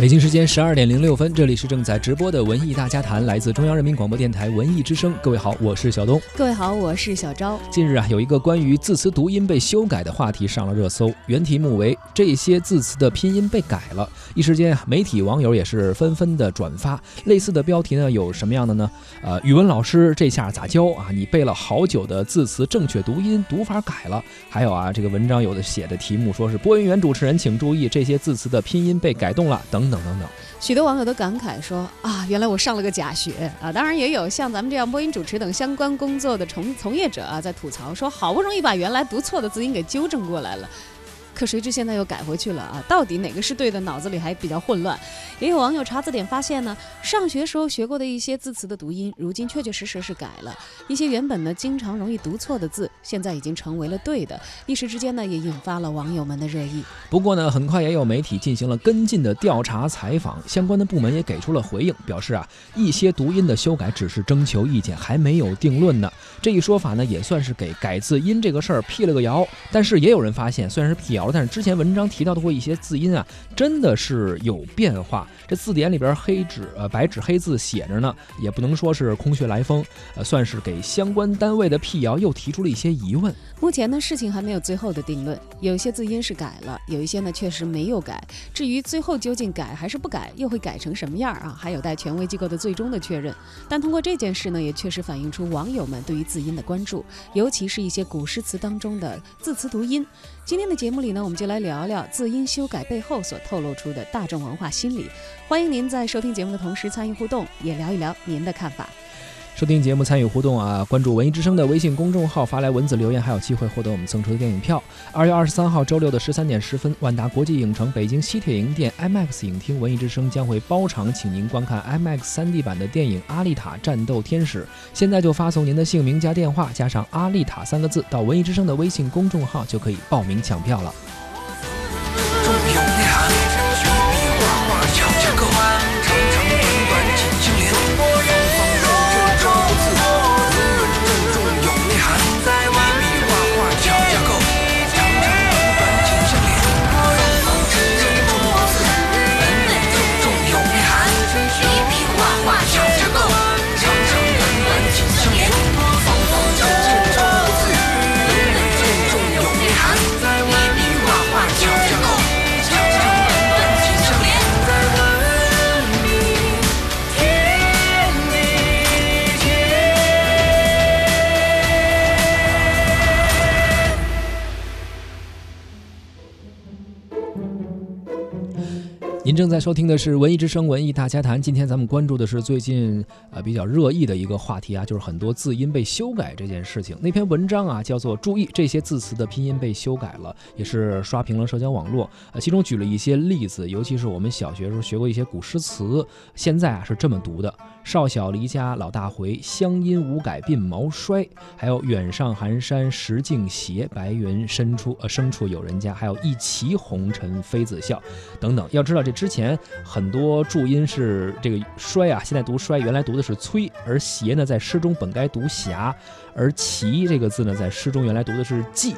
北京时间十二点零六分，这里是正在直播的文艺大家谈，来自中央人民广播电台文艺之声。各位好，我是小东。各位好，我是小昭。近日啊，有一个关于字词读音被修改的话题上了热搜，原题目为“这些字词的拼音被改了”。一时间啊，媒体网友也是纷纷的转发。类似的标题呢，有什么样的呢？呃，语文老师这下咋教啊？你背了好久的字词正确读音读法改了。还有啊，这个文章有的写的题目说是播音员主持人请注意，这些字词的拼音被改动了，等等等等。许多网友都感慨说啊，原来我上了个假学啊！当然也有像咱们这样播音主持等相关工作的从从业者啊，在吐槽说，好不容易把原来读错的字音给纠正过来了。可谁知现在又改回去了啊？到底哪个是对的？脑子里还比较混乱。也有网友查字典发现呢，上学时候学过的一些字词的读音，如今确确实实是改了。一些原本呢经常容易读错的字，现在已经成为了对的。一时之间呢，也引发了网友们的热议。不过呢，很快也有媒体进行了跟进的调查采访，相关的部门也给出了回应，表示啊，一些读音的修改只是征求意见，还没有定论呢。这一说法呢，也算是给改字音这个事儿辟了个谣。但是也有人发现，虽然是辟谣。但是之前文章提到的过一些字音啊，真的是有变化。这字典里边黑纸呃白纸黑字写着呢，也不能说是空穴来风，呃，算是给相关单位的辟谣又提出了一些疑问。目前呢，事情还没有最后的定论，有一些字音是改了，有一些呢确实没有改。至于最后究竟改还是不改，又会改成什么样啊，还有待权威机构的最终的确认。但通过这件事呢，也确实反映出网友们对于字音的关注，尤其是一些古诗词当中的字词读音。今天的节目里呢，我们就来聊聊字音修改背后所透露出的大众文化心理。欢迎您在收听节目的同时参与互动，也聊一聊您的看法。收听节目参与互动啊，关注文艺之声的微信公众号发来文字留言，还有机会获得我们赠出的电影票。二月二十三号周六的十三点十分，万达国际影城北京西铁营店 IMAX 影厅，文艺之声将会包场，请您观看 IMAX 3D 版的电影《阿丽塔：战斗天使》。现在就发送您的姓名加电话加上“阿丽塔”三个字到文艺之声的微信公众号，就可以报名抢票了。正在收听的是《文艺之声·文艺大家谈》。今天咱们关注的是最近呃比较热议的一个话题啊，就是很多字音被修改这件事情。那篇文章啊叫做《注意这些字词的拼音被修改了》，也是刷屏了社交网络。呃，其中举了一些例子，尤其是我们小学时候学过一些古诗词，现在啊是这么读的：少小离家老大回，乡音无改鬓毛衰。还有远上寒山石径斜，白云深处呃深处有人家。还有一骑红尘妃子笑，等等。要知道这。之前很多注音是这个衰啊，现在读衰，原来读的是崔，而斜呢，在诗中本该读霞，而奇这个字呢，在诗中原来读的是季。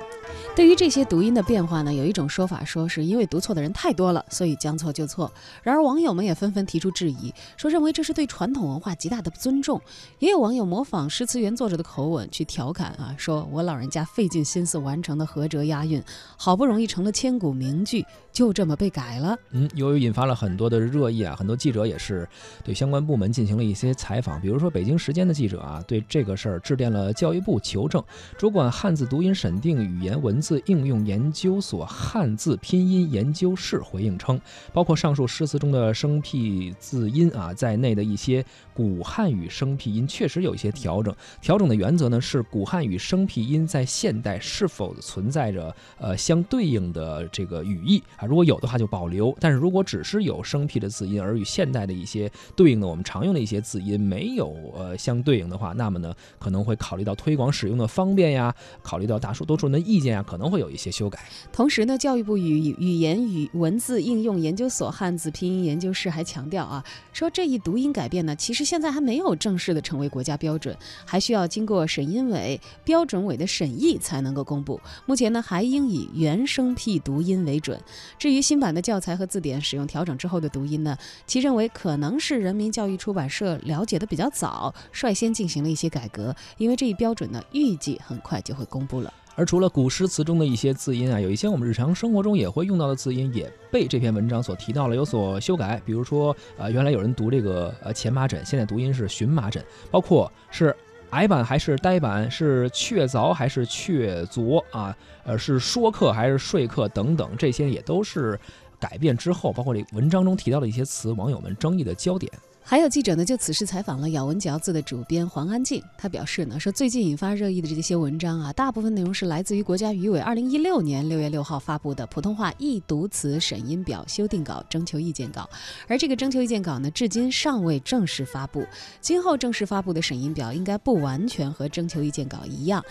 对于这些读音的变化呢，有一种说法说是因为读错的人太多了，所以将错就错。然而网友们也纷纷提出质疑，说认为这是对传统文化极大的不尊重。也有网友模仿诗词原作者的口吻去调侃啊，说我老人家费尽心思完成的合辙押韵，好不容易成了千古名句，就这么被改了。嗯，由于引发了很多的热议啊，很多记者也是对相关部门进行了一些采访。比如说北京时间的记者啊，对这个事儿致电了教育部求证，主管汉字读音审定语言文。字应用研究所汉字拼音研究室回应称，包括上述诗词中的生僻字音啊在内的一些古汉语生僻音，确实有一些调整。调整的原则呢是古汉语生僻音在现代是否存在着呃相对应的这个语义啊？如果有的话就保留，但是如果只是有生僻的字音，而与现代的一些对应的我们常用的一些字音没有呃相对应的话，那么呢可能会考虑到推广使用的方便呀，考虑到大数多数人的意见啊。可能会有一些修改。同时呢，教育部语语言与文字应用研究所汉字拼音研究室还强调啊，说这一读音改变呢，其实现在还没有正式的成为国家标准，还需要经过审音委、标准委的审议才能够公布。目前呢，还应以原生僻读音为准。至于新版的教材和字典使用调整之后的读音呢，其认为可能是人民教育出版社了解的比较早，率先进行了一些改革。因为这一标准呢，预计很快就会公布了。而除了古诗词中的一些字音啊，有一些我们日常生活中也会用到的字音，也被这篇文章所提到了，有所修改。比如说，呃，原来有人读这个呃前麻疹，现在读音是荨麻疹，包括是矮板还是呆板，是确凿还是确凿啊，呃，是说课还是说课等等，这些也都是改变之后，包括这文章中提到的一些词，网友们争议的焦点。还有记者呢，就此事采访了咬文嚼字的主编黄安静。他表示呢，说最近引发热议的这些文章啊，大部分内容是来自于国家语委二零一六年六月六号发布的普通话易读词审音表修订稿征求意见稿，而这个征求意见稿呢，至今尚未正式发布。今后正式发布的审音表应该不完全和征求意见稿一样。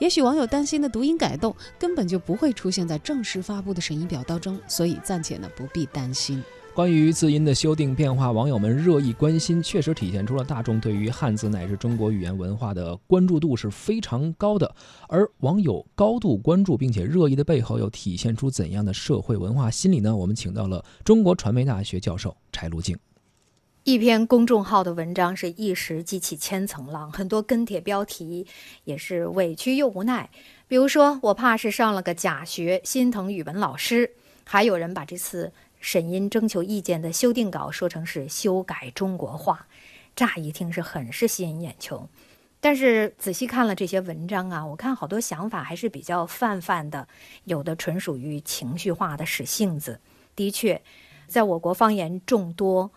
也许网友担心的读音改动根本就不会出现在正式发布的审音表当中，所以暂且呢不必担心。关于字音的修订变化，网友们热议关心，确实体现出了大众对于汉字乃至中国语言文化的关注度是非常高的。而网友高度关注并且热议的背后，又体现出怎样的社会文化心理呢？我们请到了中国传媒大学教授柴路静。一篇公众号的文章是一时激起千层浪，很多跟帖标题也是委屈又无奈。比如说，我怕是上了个假学，心疼语文老师。还有人把这次。审音征求意见的修订稿说成是修改中国话，乍一听是很是吸引眼球，但是仔细看了这些文章啊，我看好多想法还是比较泛泛的，有的纯属于情绪化的使性子。的确，在我国方言众多，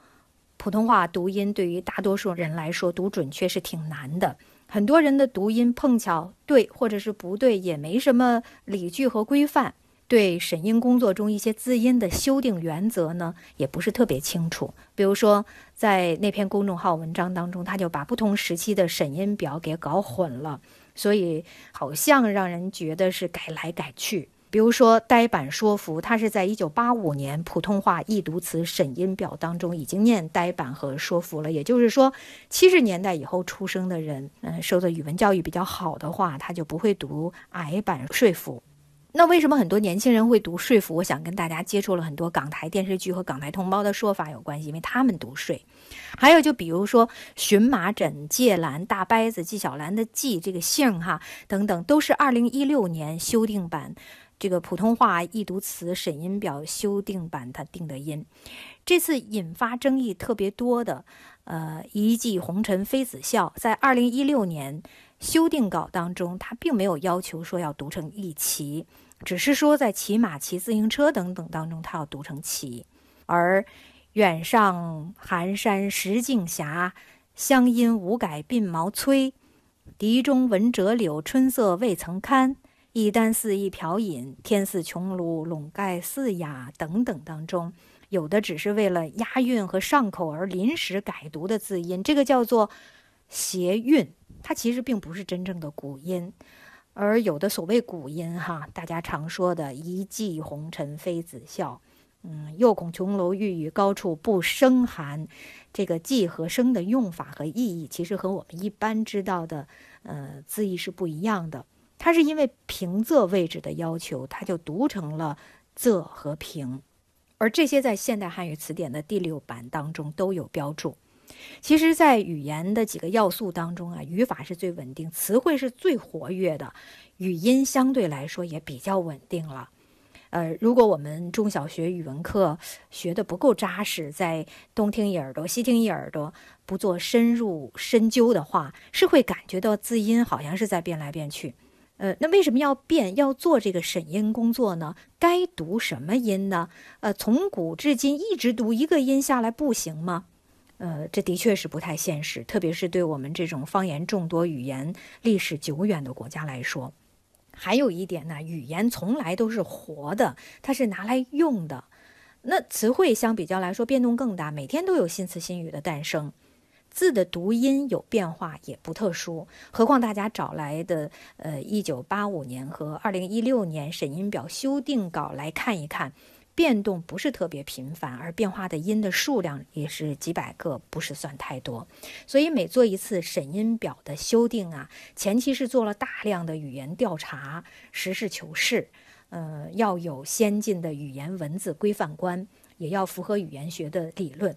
普通话读音对于大多数人来说读准确是挺难的，很多人的读音碰巧对或者是不对，也没什么理据和规范。对审音工作中一些字音的修订原则呢，也不是特别清楚。比如说，在那篇公众号文章当中，他就把不同时期的审音表给搞混了，所以好像让人觉得是改来改去。比如说，呆板说服，它是在一九八五年普通话易读词审音表当中已经念呆板和说服了。也就是说，七十年代以后出生的人，嗯，受的语文教育比较好的话，他就不会读矮板说服。那为什么很多年轻人会读说服？我想跟大家接触了很多港台电视剧和港台同胞的说法有关系，因为他们读税。还有就比如说荨麻疹、芥兰、大伯子、纪晓岚的纪这个姓哈等等，都是二零一六年修订版这个普通话易读词审音表修订版它定的音。这次引发争议特别多的，呃，一骑红尘妃子笑，在二零一六年。修订稿当中，他并没有要求说要读成一骑，只是说在骑马、骑自行车等等当中，他要读成骑。而远上寒山石径斜，乡音无改鬓毛衰。笛中闻折柳，春色未曾堪。一箪食一瓢饮，天似穹庐，笼盖四野。等等当中，有的只是为了押韵和上口而临时改读的字音，这个叫做谐韵。它其实并不是真正的古音，而有的所谓古音哈，大家常说的“一骑红尘妃子笑”，嗯，又恐琼楼玉宇高处不胜寒，这个“骑”和“声”的用法和意义，其实和我们一般知道的呃字义是不一样的。它是因为平仄位置的要求，它就读成了“仄”和“平”，而这些在现代汉语词典的第六版当中都有标注。其实，在语言的几个要素当中啊，语法是最稳定，词汇是最活跃的，语音相对来说也比较稳定了。呃，如果我们中小学语文课学的不够扎实，在东听一耳朵西听一耳朵，不做深入深究的话，是会感觉到字音好像是在变来变去。呃，那为什么要变？要做这个审音工作呢？该读什么音呢？呃，从古至今一直读一个音下来不行吗？呃，这的确是不太现实，特别是对我们这种方言众多、语言历史久远的国家来说。还有一点呢，语言从来都是活的，它是拿来用的。那词汇相比较来说变动更大，每天都有新词新语的诞生。字的读音有变化也不特殊。何况大家找来的呃一九八五年和二零一六年审音表修订稿来看一看。变动不是特别频繁，而变化的音的数量也是几百个，不是算太多。所以每做一次审音表的修订啊，前期是做了大量的语言调查，实事求是。呃，要有先进的语言文字规范观，也要符合语言学的理论。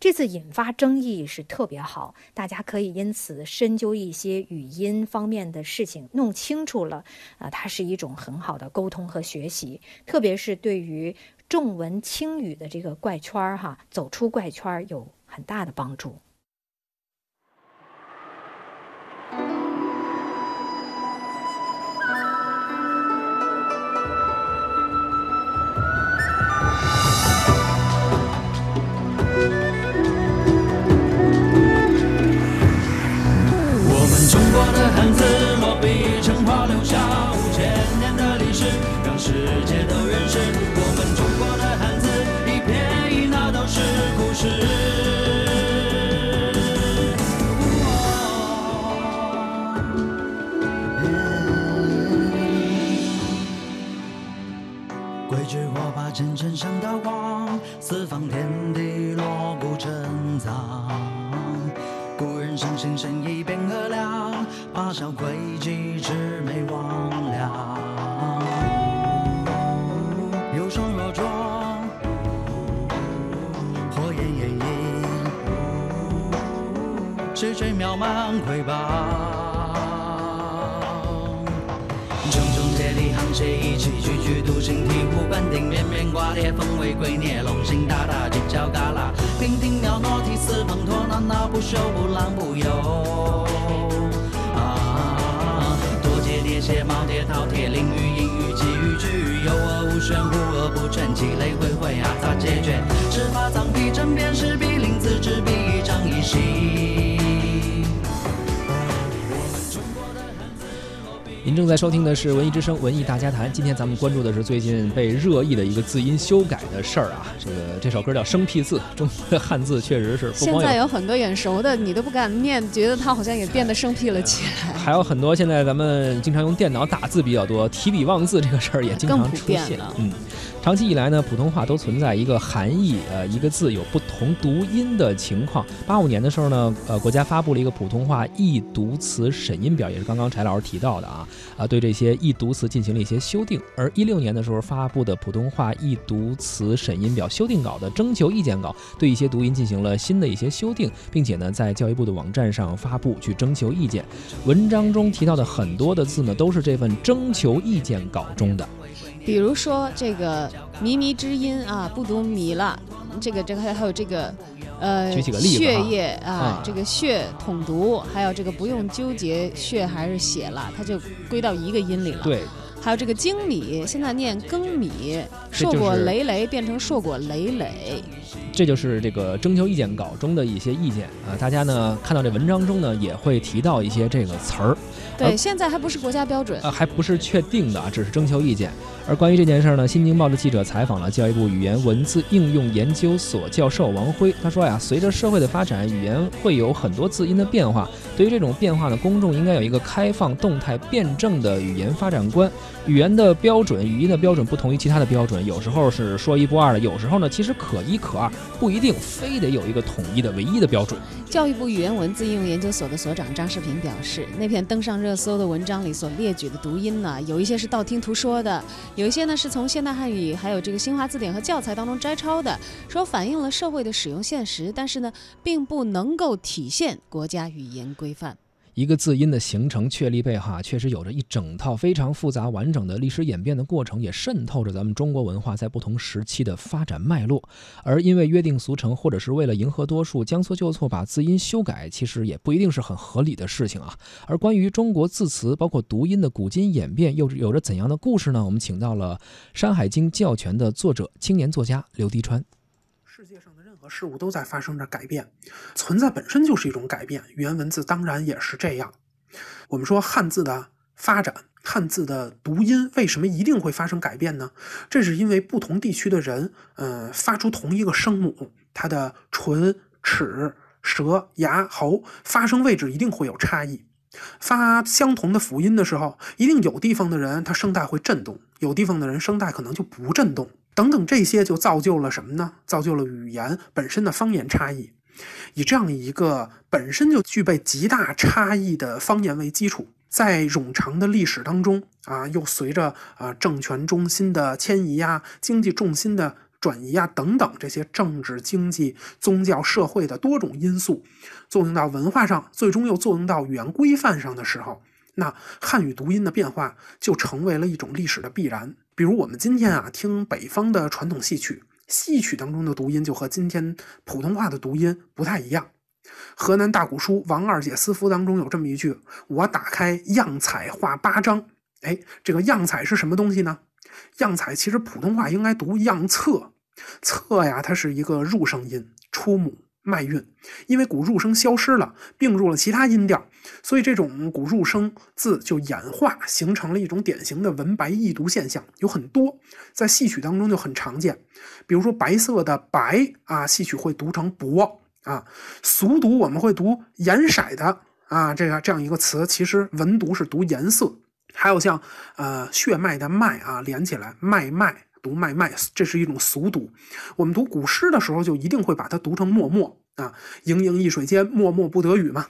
这次引发争议是特别好，大家可以因此深究一些语音方面的事情，弄清楚了，啊，它是一种很好的沟通和学习，特别是对于。重文轻语的这个怪圈儿哈，走出怪圈儿有很大的帮助。世界都认识我们中国的汉字，一撇一捺都是故事。规矩火把前尘像刀光，四方天地锣鼓震藏。古人相信生意变和量，八小诡计魑魅魍魉。曲曲渺茫瑰宝。炯炯接力，沆瀣一气，句句独行，醍醐灌顶，面面挂裂，凤尾龟臬，龙行大大，犄角旮旯，亭亭袅娜，涕泗滂沱，闹闹不休，不浪不游。啊，多节叠写，耄耋饕餮，淋雨阴雨，寄语句，有而无玄，无而不全，积累回回啊，咋解决？尺法藏笔，针砭您正在收听的是《文艺之声·文艺大家谈》，今天咱们关注的是最近被热议的一个字音修改的事儿啊。这个这首歌叫《生僻字》，中国的汉字确实是不现在有很多眼熟的，你都不敢念，觉得它好像也变得生僻了起来。还有很多现在咱们经常用电脑打字比较多，提笔忘字这个事儿也经常出现。嗯，长期以来呢，普通话都存在一个含义，呃，一个字有不同读音的情况。八五年的时候呢，呃，国家发布了一个普通话易读词审音表，也是刚刚柴老师提到的啊，啊，对这些易读词进行了一些修订。而一六年的时候发布的普通话易读词审音表修订稿的征求意见稿，对一些读音进行了新的一些修订，并且呢，在教育部的网站上发布去征求意见。文章中提到的很多的字呢，都是这份征求意见稿中的。比如说这个靡靡之音啊，不读靡了，这个这个还还有这个。呃，举几个例子血液啊啊，这个血统读，还有这个不用纠结血还是血了，它就归到一个音里了。，对，还有这个精米，现在念粳米，硕果累累变成硕果累累。这就是这个征求意见稿中的一些意见啊。大家呢看到这文章中呢也会提到一些这个词儿，对，现在还不是国家标准。啊，还不是确定的啊，只是征求意见。而关于这件事儿呢，《新京报》的记者采访了教育部语言文字应用研究所教授王辉，他说呀，随着社会的发展，语言会有很多字音的变化。对于这种变化呢，公众应该有一个开放、动态、辩证的语言发展观。语言的标准、语音的标准不同于其他的标准，有时候是说一不二的，有时候呢其实可一可二，不一定非得有一个统一的唯一的标准。教育部语言文字应用研究所的所长张世平表示，那篇登上热搜的文章里所列举的读音呢，有一些是道听途说的，有一些呢是从现代汉语还有这个新华字典和教材当中摘抄的，说反映了社会的使用现实，但是呢，并不能够体现国家语言规范。一个字音的形成、确立背后，确实有着一整套非常复杂完整的历史演变的过程，也渗透着咱们中国文化在不同时期的发展脉络。而因为约定俗成，或者是为了迎合多数，将错就错把字音修改，其实也不一定是很合理的事情啊。而关于中国字词包括读音的古今演变，又有着怎样的故事呢？我们请到了《山海经教全》的作者、青年作家刘迪川。世界上和事物都在发生着改变，存在本身就是一种改变，语言文字当然也是这样。我们说汉字的发展，汉字的读音为什么一定会发生改变呢？这是因为不同地区的人，呃，发出同一个声母，它的唇、齿、舌、牙、喉发声位置一定会有差异。发相同的辅音的时候，一定有地方的人他声带会震动，有地方的人声带可能就不震动。等等，这些就造就了什么呢？造就了语言本身的方言差异。以这样一个本身就具备极大差异的方言为基础，在冗长的历史当中啊，又随着啊政权中心的迁移呀、经济重心的转移啊等等这些政治、经济、宗教、社会的多种因素，作用到文化上，最终又作用到语言规范上的时候，那汉语读音的变化就成为了一种历史的必然。比如我们今天啊听北方的传统戏曲。戏曲当中的读音就和今天普通话的读音不太一样。河南大鼓书《王二姐私服》当中有这么一句：“我打开样彩画八张。”哎，这个样彩是什么东西呢？样彩其实普通话应该读样册，册呀，它是一个入声音，出母。脉韵，因为古入声消失了，并入了其他音调，所以这种古入声字就演化形成了一种典型的文白异读现象，有很多在戏曲当中就很常见。比如说白色的白啊，戏曲会读成薄啊，俗读我们会读颜色的啊，这个这样一个词，其实文读是读颜色。还有像呃血脉的脉啊，连起来脉脉。读麦麦，这是一种俗读。我们读古诗的时候，就一定会把它读成默默啊，盈盈一水间，默默不得语嘛。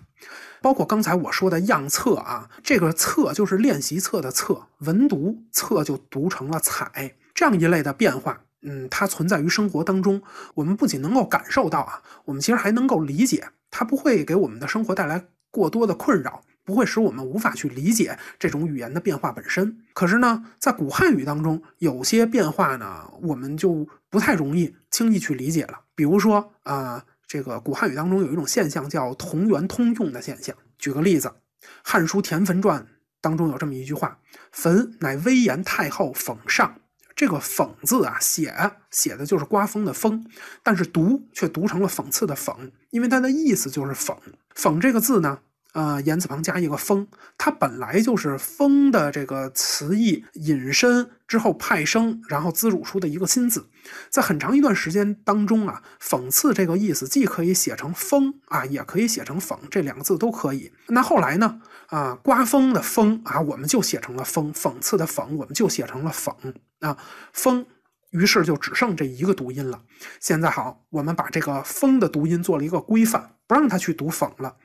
包括刚才我说的样册啊，这个册就是练习册的册，文读册就读成了彩，这样一类的变化，嗯，它存在于生活当中。我们不仅能够感受到啊，我们其实还能够理解，它不会给我们的生活带来过多的困扰。不会使我们无法去理解这种语言的变化本身。可是呢，在古汉语当中，有些变化呢，我们就不太容易轻易去理解了。比如说啊，这个古汉语当中有一种现象叫同源通用的现象。举个例子，《汉书·田汾传》当中有这么一句话：“汾乃威严太后讽上。”这个“讽”字啊，写写的就是刮风的“风”，但是读却读成了讽刺的“讽”，因为它的意思就是讽。讽这个字呢？呃，言字旁加一个“风”，它本来就是“风”的这个词义引申之后派生，然后滋乳出的一个新字。在很长一段时间当中啊，讽刺这个意思既可以写成“风”啊，也可以写成“讽”，这两个字都可以。那后来呢？啊，刮风的“风”啊，我们就写成了“风”；讽刺的“讽”，我们就写成了“讽”啊，“风”。于是就只剩这一个读音了。现在好，我们把这个“风”的读音做了一个规范，不让他去读“讽”了。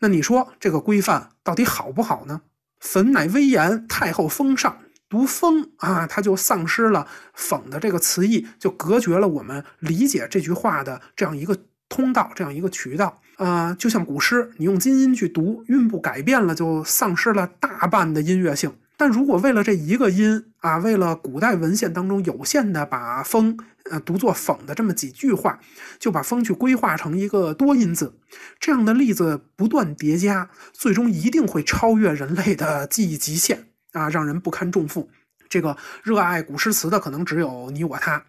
那你说这个规范到底好不好呢？“粉乃威严，太后封上”，读“风”啊，他就丧失了“讽”的这个词义，就隔绝了我们理解这句话的这样一个通道，这样一个渠道啊。就像古诗，你用金音去读，韵部改变了，就丧失了大半的音乐性。但如果为了这一个音啊，为了古代文献当中有限的把“风”呃读作“讽”的这么几句话，就把“风”去规划成一个多音字，这样的例子不断叠加，最终一定会超越人类的记忆极限啊，让人不堪重负。这个热爱古诗词的可能只有你我他，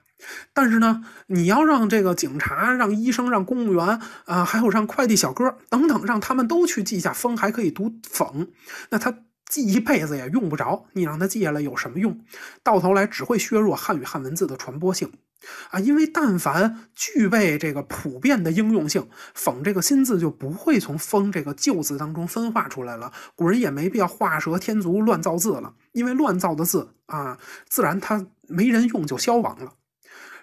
但是呢，你要让这个警察、让医生、让公务员啊，还有让快递小哥等等，让他们都去记下“风”还可以读“讽”，那他。记一辈子也用不着，你让他记下来有什么用？到头来只会削弱汉语汉文字的传播性啊！因为但凡具备这个普遍的应用性，讽这个新字就不会从封这个旧字当中分化出来了。古人也没必要画蛇添足乱造字了，因为乱造的字啊，自然它没人用就消亡了。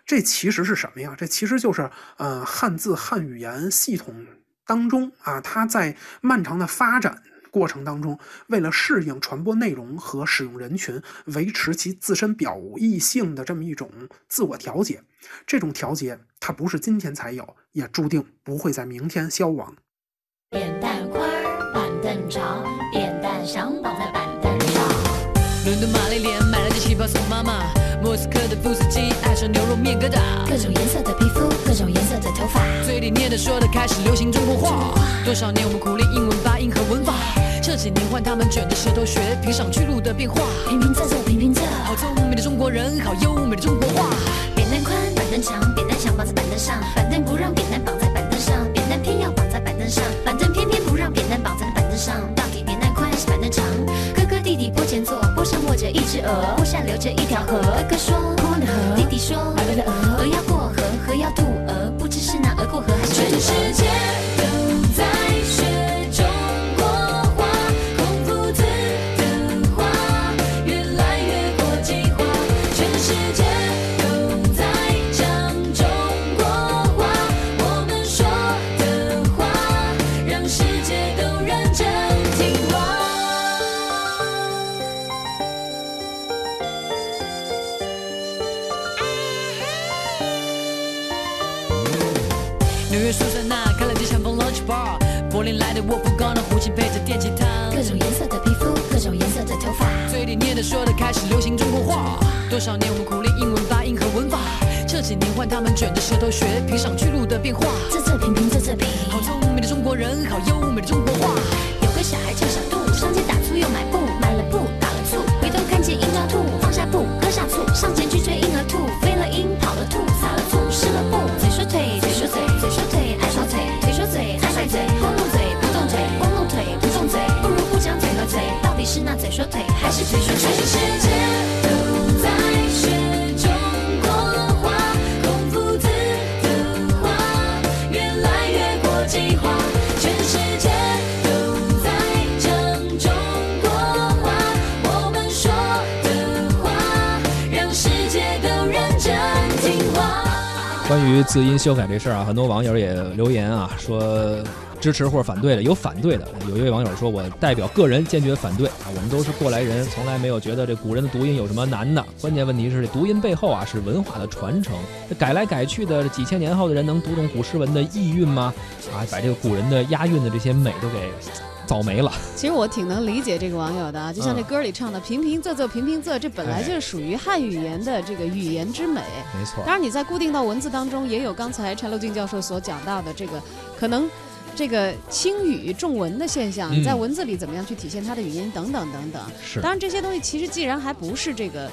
这其实是什么呀？这其实就是呃汉字汉语言系统当中啊，它在漫长的发展。过程当中，为了适应传播内容和使用人群，维持其自身表意性的这么一种自我调节，这种调节它不是今天才有，也注定不会在明天消亡。扁担宽，板凳长，扁担想绑莫斯科的布斯基爱上牛肉面疙瘩，各种颜色的皮肤，各种颜色的头发，嘴里念的说的开始流行中国话。多少年我们苦练英文发音和文法。这几年换他们卷着舌头学评上去路的变化，平平仄仄平平仄，好聪明的中国人，好优美的中国话。扁担宽，板凳长，扁担想绑在板凳上，板凳不让扁担绑在板凳上，扁担偏要绑在板凳上，板凳偏偏不让扁担绑在板凳上。上卧着一只鹅，坡下流着一条河。哥哥说过的河，弟弟说白白的鹅，鹅要过河，河要渡鹅，不知是那鹅过河还是全世界。字音修改这事儿啊，很多网友也留言啊，说支持或者反对的，有反对的。有一位网友说：“我代表个人坚决反对啊，我们都是过来人，从来没有觉得这古人的读音有什么难的。关键问题是，这读音背后啊是文化的传承，这改来改去的，几千年后的人能读懂古诗文的意蕴吗？啊，把这个古人的押韵的这些美都给 造没了。其实我挺能理解这个网友的啊，就像这嗯歌里唱的“平平仄仄平平仄”，这本来就是属于汉语言的这个语言之美。没错当然，你在固定到文字当中，也有刚才陈乐俊教授所讲到的这个可能。这个轻语重文的现象，嗯在文字里怎么样去体现它的语音等等等等。是当然，这些东西其实既然还不是这个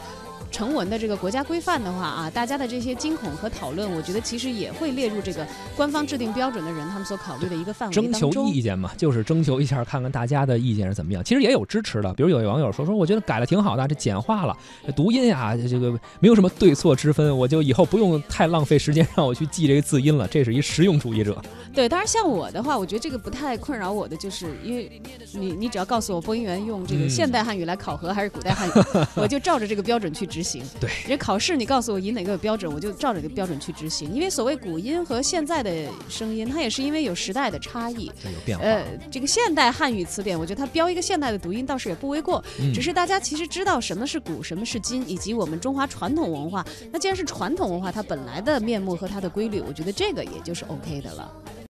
成文的这个国家规范的话啊，大家的这些惊恐和讨论，我觉得其实也会列入这个官方制定标准的人他们所考虑的一个范围征求。意见嘛，就是征求一下，看看大家的意见是怎么样。其实也有支持的，比如有位网友说说，我觉得改的挺好的，这简化了，这读音啊，这个没有什么对错之分，我就以后不用太浪费时间让我去记这个字音了。这是一实用主义者。对，当然像我的话，我觉得这个不太困扰我的，就是因为你你只要告诉我播音员用这个嗯现代汉语来考核还是古代汉语，我就照着这个标准去执行。对，这考试你告诉我以哪个标准，我就照着这个标准去执行。因为所谓古音和现在的声音，它也是因为有时代的差异。有变化。呃，这个现代汉语词典，我觉得它标一个现代的读音倒是也不为过。嗯只是大家其实知道什么是古，什么是今，以及我们中华传统文化。那既然是传统文化，它本来的面目和它的规律，我觉得这个也就是 OK 的了。